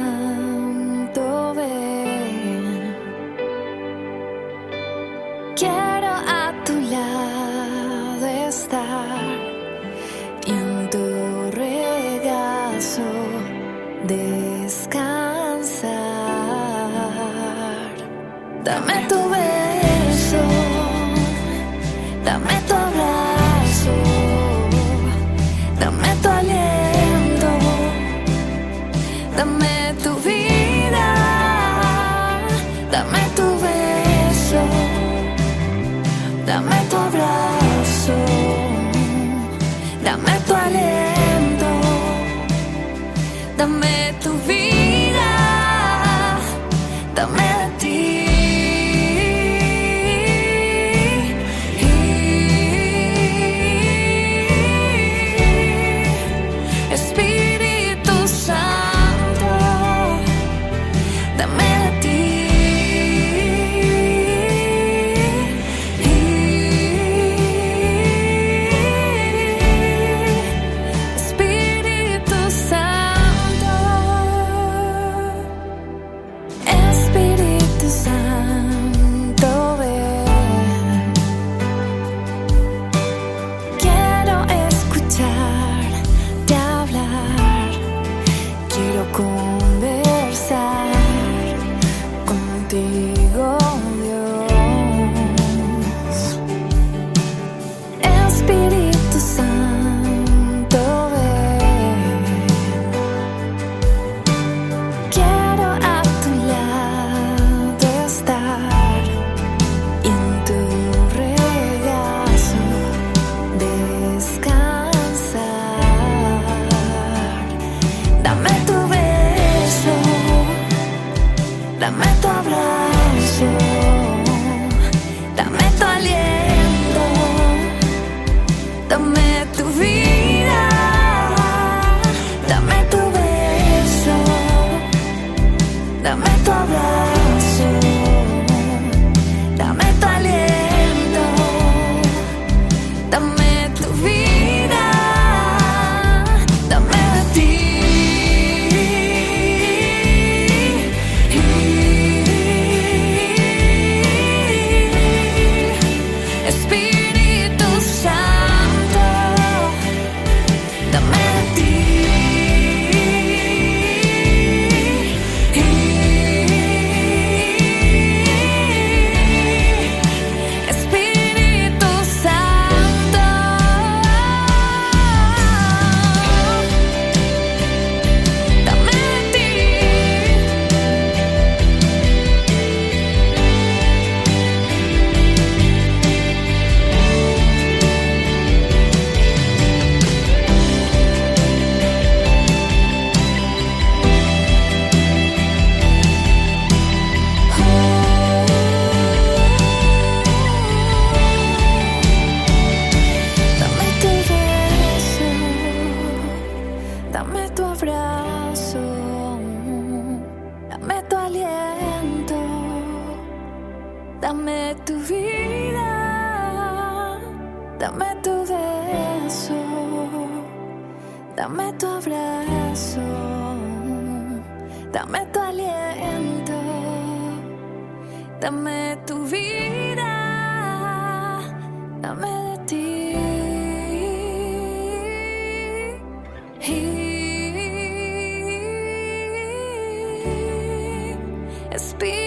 Espíritu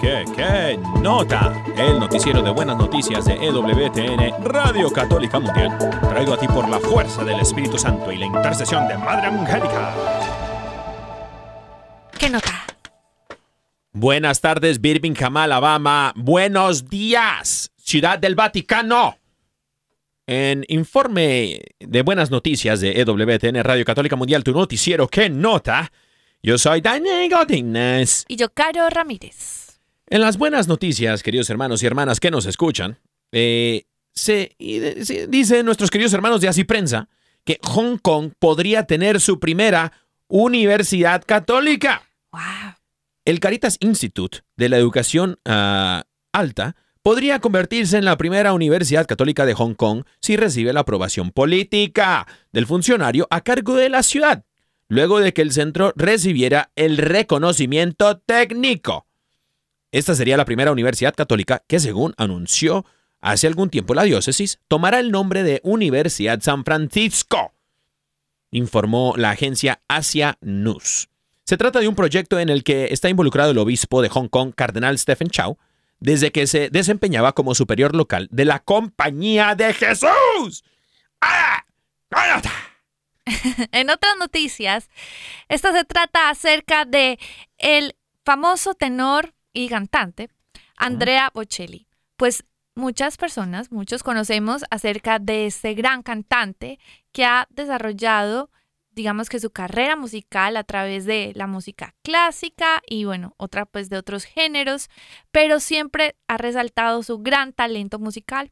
¿Qué, qué, nota? El noticiero de buenas noticias de EWTN, Radio Católica Mundial. Traigo a ti por la fuerza del Espíritu Santo y la intercesión de Madre Angélica. ¿Qué nota? Buenas tardes, Birmingham, Alabama. Buenos días, Ciudad del Vaticano. En informe de buenas noticias de EWTN Radio Católica Mundial, tu noticiero, ¿qué nota? Yo soy Daniel Godínez. Y yo, Caro Ramírez. En las buenas noticias, queridos hermanos y hermanas que nos escuchan, eh, se, dicen nuestros queridos hermanos de Así Prensa que Hong Kong podría tener su primera universidad católica. Wow. El Caritas Institute de la Educación ah, Alta podría convertirse en la primera universidad católica de Hong Kong si recibe la aprobación política del funcionario a cargo de la ciudad, luego de que el centro recibiera el reconocimiento técnico. Esta sería la primera universidad católica que, según anunció hace algún tiempo la diócesis, tomará el nombre de Universidad San Francisco, informó la agencia Asia News. Se trata de un proyecto en el que está involucrado el obispo de Hong Kong, Cardenal Stephen Chow, desde que se desempeñaba como superior local de la Compañía de Jesús. En otras noticias, esta se trata acerca de el famoso tenor y cantante Andrea Bocelli. Pues muchas personas, muchos conocemos acerca de este gran cantante que ha desarrollado, digamos que su carrera musical a través de la música clásica y bueno, otra pues de otros géneros, pero siempre ha resaltado su gran talento musical.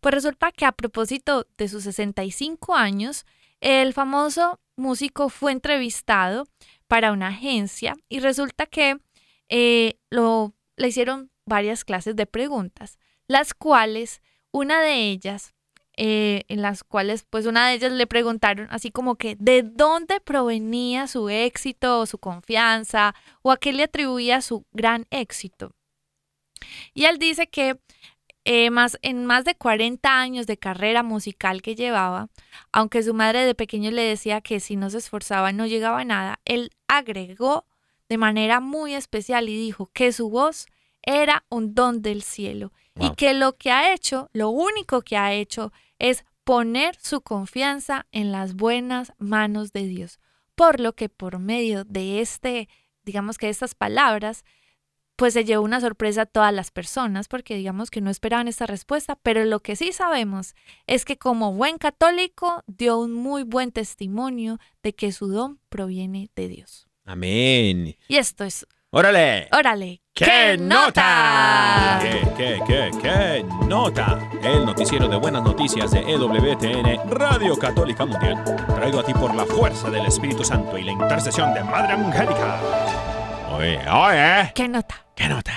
Pues resulta que a propósito de sus 65 años, el famoso músico fue entrevistado para una agencia y resulta que eh, lo, le hicieron varias clases de preguntas, las cuales, una de ellas, eh, en las cuales, pues una de ellas le preguntaron así como que de dónde provenía su éxito o su confianza o a qué le atribuía su gran éxito. Y él dice que eh, más, en más de 40 años de carrera musical que llevaba, aunque su madre de pequeño le decía que si no se esforzaba no llegaba a nada, él agregó de manera muy especial y dijo que su voz era un don del cielo y que lo que ha hecho, lo único que ha hecho es poner su confianza en las buenas manos de Dios. Por lo que por medio de este, digamos que estas palabras, pues se llevó una sorpresa a todas las personas porque digamos que no esperaban esta respuesta, pero lo que sí sabemos es que como buen católico dio un muy buen testimonio de que su don proviene de Dios. Amén. Y esto es, ¡Órale! órale, ¡Qué nota! nota! ¿Qué, qué, qué, qué nota? El noticiero de buenas noticias de EWTN, Radio Católica Mundial. Traigo a ti por la fuerza del Espíritu Santo y la intercesión de Madre Angélica. Oye, oye. ¿Qué nota? ¿Qué nota?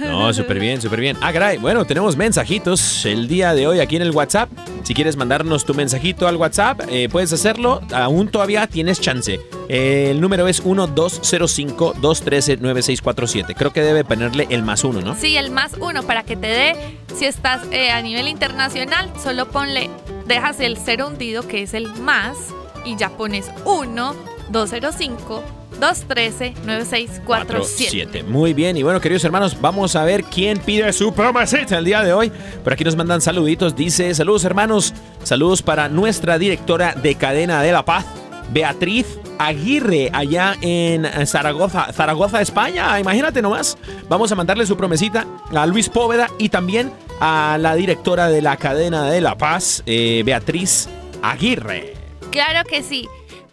No, súper bien, súper bien. Ah, caray. Bueno, tenemos mensajitos el día de hoy aquí en el WhatsApp. Si quieres mandarnos tu mensajito al WhatsApp, eh, puedes hacerlo. Aún todavía tienes chance. Eh, el número es 1205-213-9647. Creo que debe ponerle el más uno, ¿no? Sí, el más uno para que te dé, si estás eh, a nivel internacional, solo ponle, dejas el cero hundido que es el más y ya pones 1, 205, 213, 9647. Siete. Muy bien, y bueno, queridos hermanos, vamos a ver quién pide su promesita el día de hoy. Por aquí nos mandan saluditos. Dice: Saludos, hermanos. Saludos para nuestra directora de Cadena de la Paz, Beatriz Aguirre, allá en Zaragoza, Zaragoza, España. Imagínate nomás. Vamos a mandarle su promesita a Luis Póveda y también a la directora de la Cadena de la Paz, eh, Beatriz Aguirre. Claro que sí.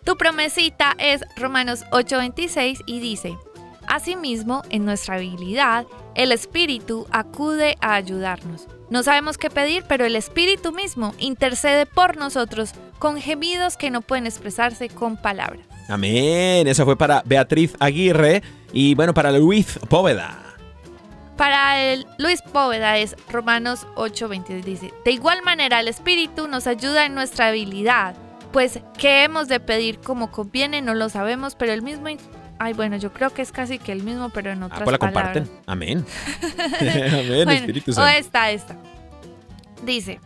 Tu promesita es Romanos 8:26 y dice, Asimismo, en nuestra habilidad, el Espíritu acude a ayudarnos. No sabemos qué pedir, pero el Espíritu mismo intercede por nosotros con gemidos que no pueden expresarse con palabras. Amén. Esa fue para Beatriz Aguirre y bueno, para Luis Póveda. Para el Luis Póveda es Romanos 8:22 dice, de igual manera el Espíritu nos ayuda en nuestra habilidad, pues qué hemos de pedir como conviene no lo sabemos, pero el mismo... Ay, bueno, yo creo que es casi que el mismo, pero en Ah, otras pues la palabras. comparten. Amén. Amén, Bueno, Espíritu O Santo. esta, esta. Dice,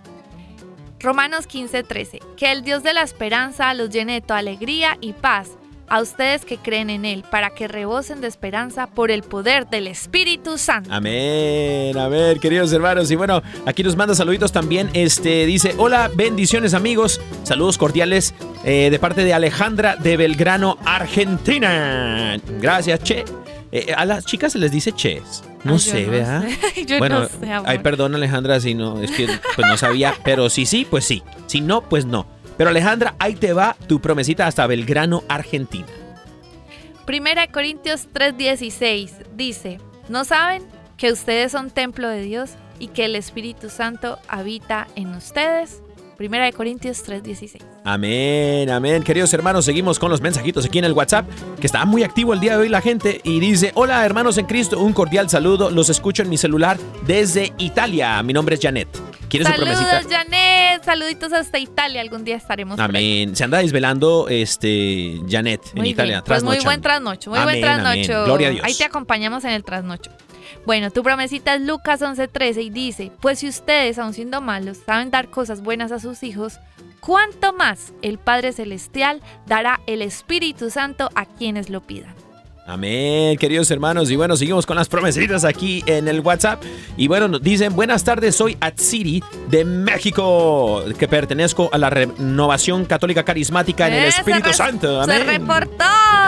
Romanos 15:13, que el Dios de la esperanza los llene de toda alegría y paz a ustedes que creen en Él, para que rebosen de esperanza por el poder del Espíritu Santo. Amén, amén, queridos hermanos. Y bueno, aquí nos manda saluditos también. Este dice: Hola, bendiciones, amigos. Saludos cordiales eh, de parte de Alejandra de Belgrano, Argentina. Gracias, Che. Eh, a las chicas se les dice Ches. No sé, no ¿verdad? sé. Yo bueno, no sé, ay, perdón, Alejandra, si no, es que pues no sabía. Pero si sí, pues sí. Si no, pues no. Pero Alejandra, ahí te va tu promesita hasta Belgrano, Argentina. Primera Corintios 3:16 dice, ¿no saben que ustedes son templo de Dios y que el Espíritu Santo habita en ustedes? Primera de Corintios 3:16. Amén, amén. Queridos hermanos, seguimos con los mensajitos aquí en el WhatsApp, que está muy activo el día de hoy la gente y dice, hola hermanos en Cristo, un cordial saludo, los escucho en mi celular desde Italia. Mi nombre es Janet. ¿Quieres su Saludos, promesita? Janet. Saluditos hasta Italia. Algún día estaremos por. Amén. Se anda desvelando este Janet en Italia. Pues muy buen trasnocho, muy buen Amén, amén. trasnocho. Gloria a Dios. Ahí te acompañamos en el trasnocho. Bueno, tu promesita es Lucas 11:13 y dice, pues si ustedes, aun siendo malos, saben dar cosas buenas a sus hijos, ¿cuánto más el Padre Celestial dará el Espíritu Santo a quienes lo pidan? Amén, queridos hermanos. Y bueno, seguimos con las promesitas aquí en el WhatsApp. Y bueno, nos dicen, buenas tardes, soy Atsiri de México, que pertenezco a la renovación católica carismática en el ¡Eh, se Espíritu Santo. ¡Se reportó!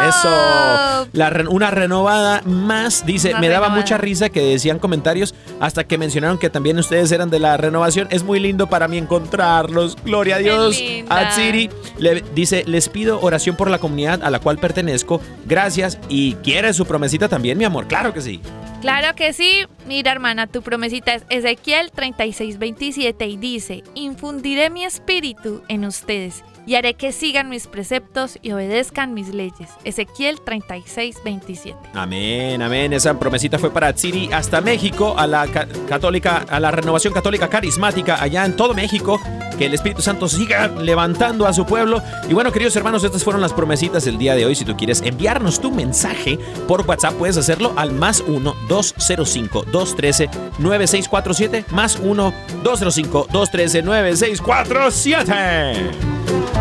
Eso. La re- una renovada más. Dice, Una me daba mucha risa que decían comentarios hasta que mencionaron que también ustedes eran de la renovación. Es muy lindo para mí encontrarlos. Gloria a Dios. Atsiri le dice, les pido oración por la comunidad a la cual pertenezco. Gracias. Y quiere su promesita también, mi amor. Claro que sí. Claro que sí. Mira, hermana, tu promesita es Ezequiel 36:27 y dice, infundiré mi espíritu en ustedes y haré que sigan mis preceptos y obedezcan mis leyes. Ezequiel 36:27. Amén, amén. Esa promesita fue para Atsiri hasta México, a la ca- católica, a la renovación católica carismática allá en todo México. Que el Espíritu Santo siga levantando a su pueblo. Y bueno, queridos hermanos, estas fueron las promesitas del día de hoy. Si tú quieres enviarnos tu mensaje por WhatsApp, puedes hacerlo al más 1-205-213-9647. Más 1-205-213-9647.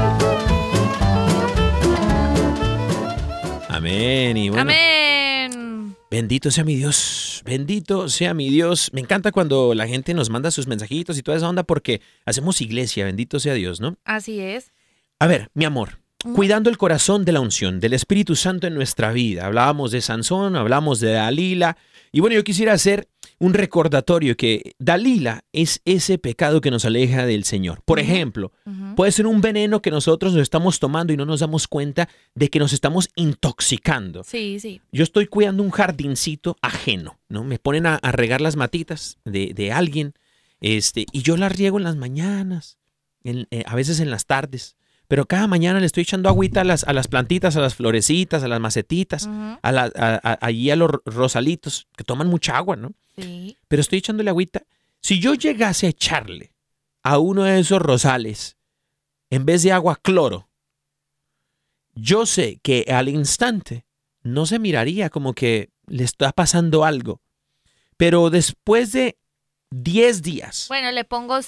Amén. Y bueno, Amén. Bendito sea mi Dios, bendito sea mi Dios. Me encanta cuando la gente nos manda sus mensajitos y toda esa onda porque hacemos iglesia, bendito sea Dios, ¿no? Así es. A ver, mi amor, cuidando el corazón de la unción, del Espíritu Santo en nuestra vida. Hablábamos de Sansón, hablamos de Dalila. Y bueno, yo quisiera hacer un recordatorio que Dalila es ese pecado que nos aleja del Señor. Por ejemplo, puede ser un veneno que nosotros nos estamos tomando y no nos damos cuenta de que nos estamos intoxicando. Sí, sí. Yo estoy cuidando un jardincito ajeno, ¿no? Me ponen a, a regar las matitas de, de alguien, este, y yo las riego en las mañanas, en- eh, a veces en las tardes, pero cada mañana le estoy echando agüita a las, a las plantitas, a las florecitas, a las macetitas, a la- a- a- allí a los ro- rosalitos, que toman mucha agua, ¿no? Sí. Pero estoy echándole agüita. Si yo llegase a echarle a uno de esos rosales, en vez de agua, cloro, yo sé que al instante no se miraría como que le está pasando algo. Pero después de 10 días, Bueno, le pongo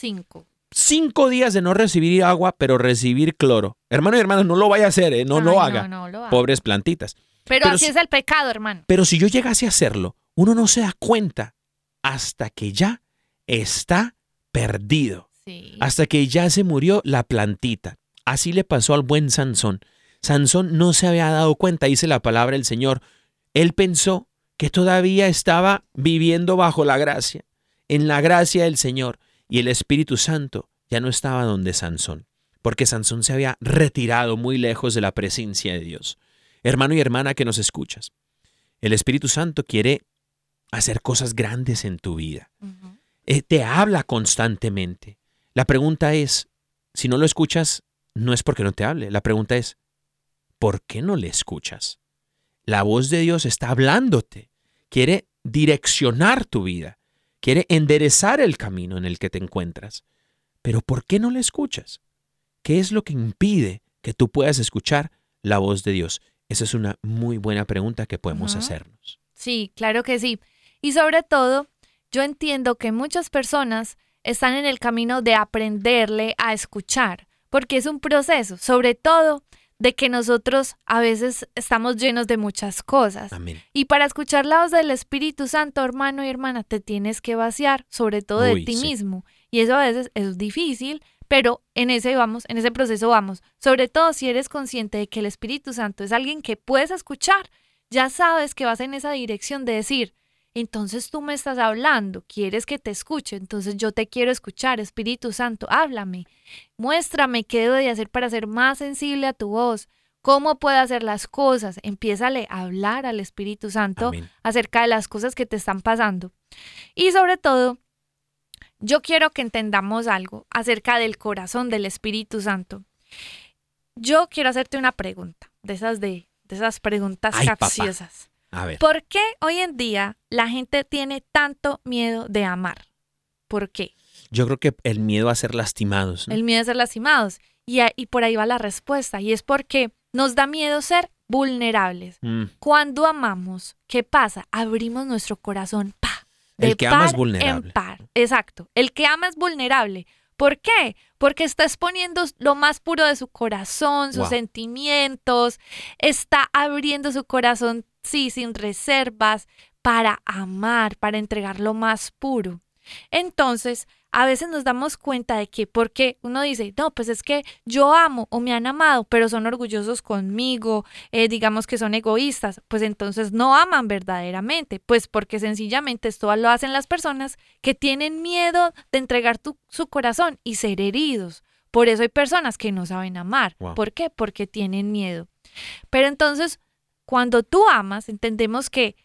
cinco. 5 días de no recibir agua, pero recibir cloro. Hermano y hermano, no lo vaya a hacer, ¿eh? no lo haga. No, no lo haga. Pobres plantitas. Pero, pero así si- es el pecado, hermano. Pero si yo llegase a hacerlo, uno no se da cuenta hasta que ya está perdido. Sí. hasta que ya se murió la plantita. Así le pasó al buen Sansón. Sansón no se había dado cuenta, dice la palabra del Señor. Él pensó que todavía estaba viviendo bajo la gracia, en la gracia del Señor, y el Espíritu Santo ya no estaba donde Sansón, porque Sansón se había retirado muy lejos de la presencia de Dios. Hermano y hermana que nos escuchas, el Espíritu Santo quiere hacer cosas grandes en tu vida. Eh, te habla constantemente. La pregunta es, si no lo escuchas, no es porque no te hable. La pregunta es, ¿por qué no le escuchas? La voz de Dios está hablándote. Quiere direccionar tu vida. Quiere enderezar el camino en el que te encuentras. Pero ¿por qué no le escuchas? ¿Qué es lo que impide que tú puedas escuchar la voz de Dios? Esa es una muy buena pregunta que podemos hacernos. Sí, claro que sí. Y sobre todo, yo entiendo que muchas personas están en el camino de aprenderle a escuchar, porque es un proceso, sobre todo de que nosotros a veces estamos llenos de muchas cosas. Amén. Y para escuchar la voz del Espíritu Santo, hermano y hermana, te tienes que vaciar, sobre todo de ti sí. mismo. Y eso a veces es difícil, pero en ese vamos, en ese proceso vamos. Sobre todo si eres consciente de que el Espíritu Santo es alguien que puedes escuchar, ya sabes que vas en esa dirección de decir, entonces tú me estás hablando, quieres que te escuche, entonces yo te quiero escuchar, Espíritu Santo, háblame, muéstrame qué debo de hacer para ser más sensible a tu voz, cómo puedo hacer las cosas, empiézale a hablar al Espíritu Santo Amén. acerca de las cosas que te están pasando. Y sobre todo, yo quiero que entendamos algo acerca del corazón del Espíritu Santo. Yo quiero hacerte una pregunta, de esas de, de esas preguntas Ay, papá. Capciosas. A ver. ¿Por qué hoy en día la gente tiene tanto miedo de amar? ¿Por qué? Yo creo que el miedo a ser lastimados. ¿no? El miedo a ser lastimados. Y, a- y por ahí va la respuesta. Y es porque nos da miedo ser vulnerables. Mm, Cuando amamos, ¿qué pasa? Abrimos nuestro corazón. ¡pa! El que ama es vulnerable. En par. Exacto. El que ama es vulnerable. ¿Por qué? Porque está exponiendo lo más puro de su corazón, sus Wow. sentimientos, está abriendo su corazón, sí, sin reservas, para amar, para entregar lo más puro. Entonces, a veces nos damos cuenta de que, porque uno dice, no, pues es que yo amo o me han amado, pero son orgullosos conmigo, eh, digamos que son egoístas, pues entonces no aman verdaderamente, pues porque sencillamente esto lo hacen las personas que tienen miedo de entregar tu- su corazón y ser heridos. Por eso hay personas que no saben amar. Wow. ¿Por qué? Porque tienen miedo. Pero entonces, cuando tú amas, entendemos que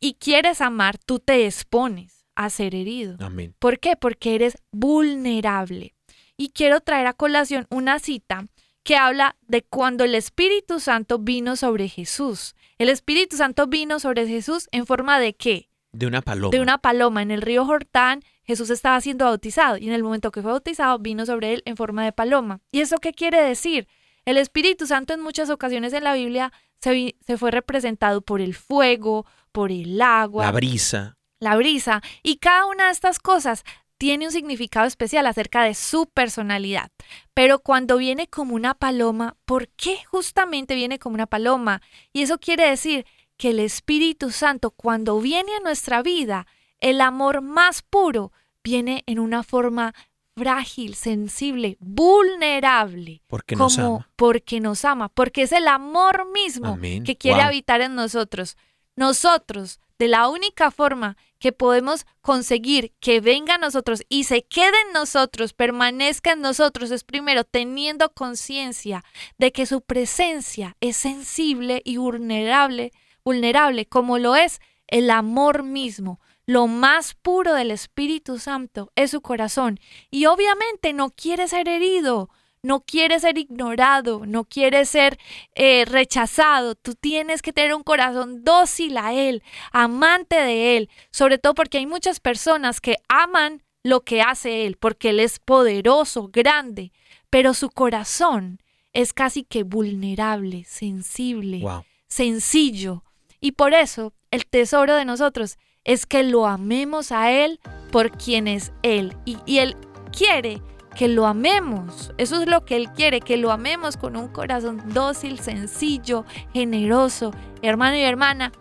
y quieres amar, tú te expones a ser herido. Amén. ¿Por qué? Porque eres vulnerable. Y quiero traer a colación una cita que habla de cuando el Espíritu Santo vino sobre Jesús. El Espíritu Santo vino sobre Jesús en forma de qué? De una paloma. De una paloma. En el río Jordán Jesús estaba siendo bautizado y en el momento que fue bautizado vino sobre él en forma de paloma. ¿Y eso qué quiere decir? El Espíritu Santo en muchas ocasiones en la Biblia se, fue representado por el fuego, por el agua, La brisa. la brisa, y cada una de estas cosas tiene un significado especial acerca de su personalidad. Pero cuando viene como una paloma, ¿por qué justamente viene como una paloma? Y eso quiere decir que el Espíritu Santo, cuando viene a nuestra vida, el amor más puro viene en una forma frágil, sensible, vulnerable. Porque nos como ama. porque nos ama, porque es el amor mismo Amén. que quiere Wow. habitar en nosotros. Nosotros, de la única forma que podemos conseguir que venga a nosotros y se quede en nosotros, permanezca en nosotros, es primero teniendo conciencia de que su presencia es sensible y vulnerable, vulnerable como lo es el amor mismo. Lo más puro del Espíritu Santo es su corazón y obviamente no quiere ser herido, no quiere ser ignorado, no quiere ser eh, rechazado. Tú tienes que tener un corazón dócil a Él, amante de Él, sobre todo porque hay muchas personas que aman lo que hace Él, porque Él es poderoso, grande, pero su corazón es casi que vulnerable, sensible, Wow. sencillo. Y por eso el tesoro de nosotros es que lo amemos a Él por quien es Él. Y, y Él quiere que lo amemos. Eso es lo que Él quiere, que lo amemos con un corazón dócil, sencillo, generoso. Hermano y hermana,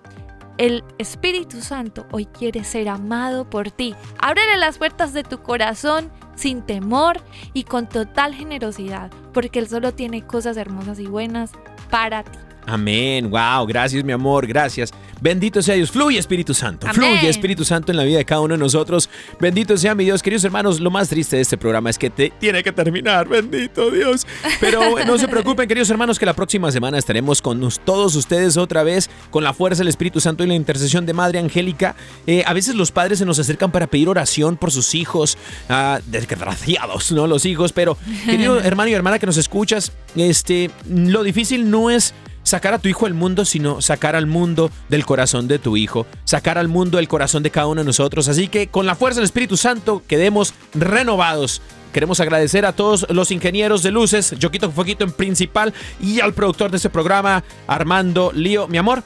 el Espíritu Santo hoy quiere ser amado por ti. Ábrele las puertas de tu corazón sin temor y con total generosidad, porque Él solo tiene cosas hermosas y buenas para ti. Amén. Wow. Gracias, mi amor. Gracias. Bendito sea Dios. Fluye Espíritu Santo. Amén. Fluye Espíritu Santo en la vida de cada uno de nosotros. Bendito sea mi Dios. Queridos hermanos, lo más triste de este programa es que te tiene que terminar. Bendito Dios. Pero no se preocupen, queridos hermanos, que la próxima semana estaremos con todos ustedes otra vez con la fuerza del Espíritu Santo y la intercesión de Madre Angélica. Eh, a veces los padres se nos acercan para pedir oración por sus hijos. ah, desgraciados, ¿no? Los hijos. Pero, querido hermano y hermana que nos escuchas, este, lo difícil no es sacar a tu hijo del mundo, sino sacar al mundo del corazón de tu hijo, sacar al mundo del corazón de cada uno de nosotros. Así que con la fuerza del Espíritu Santo quedemos renovados. Queremos agradecer a todos los ingenieros de luces, Yoquito Foquito en principal, y al productor de este programa, Armando Lío. Mi amor,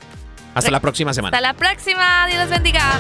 hasta la próxima semana. Hasta la próxima. Dios bendiga.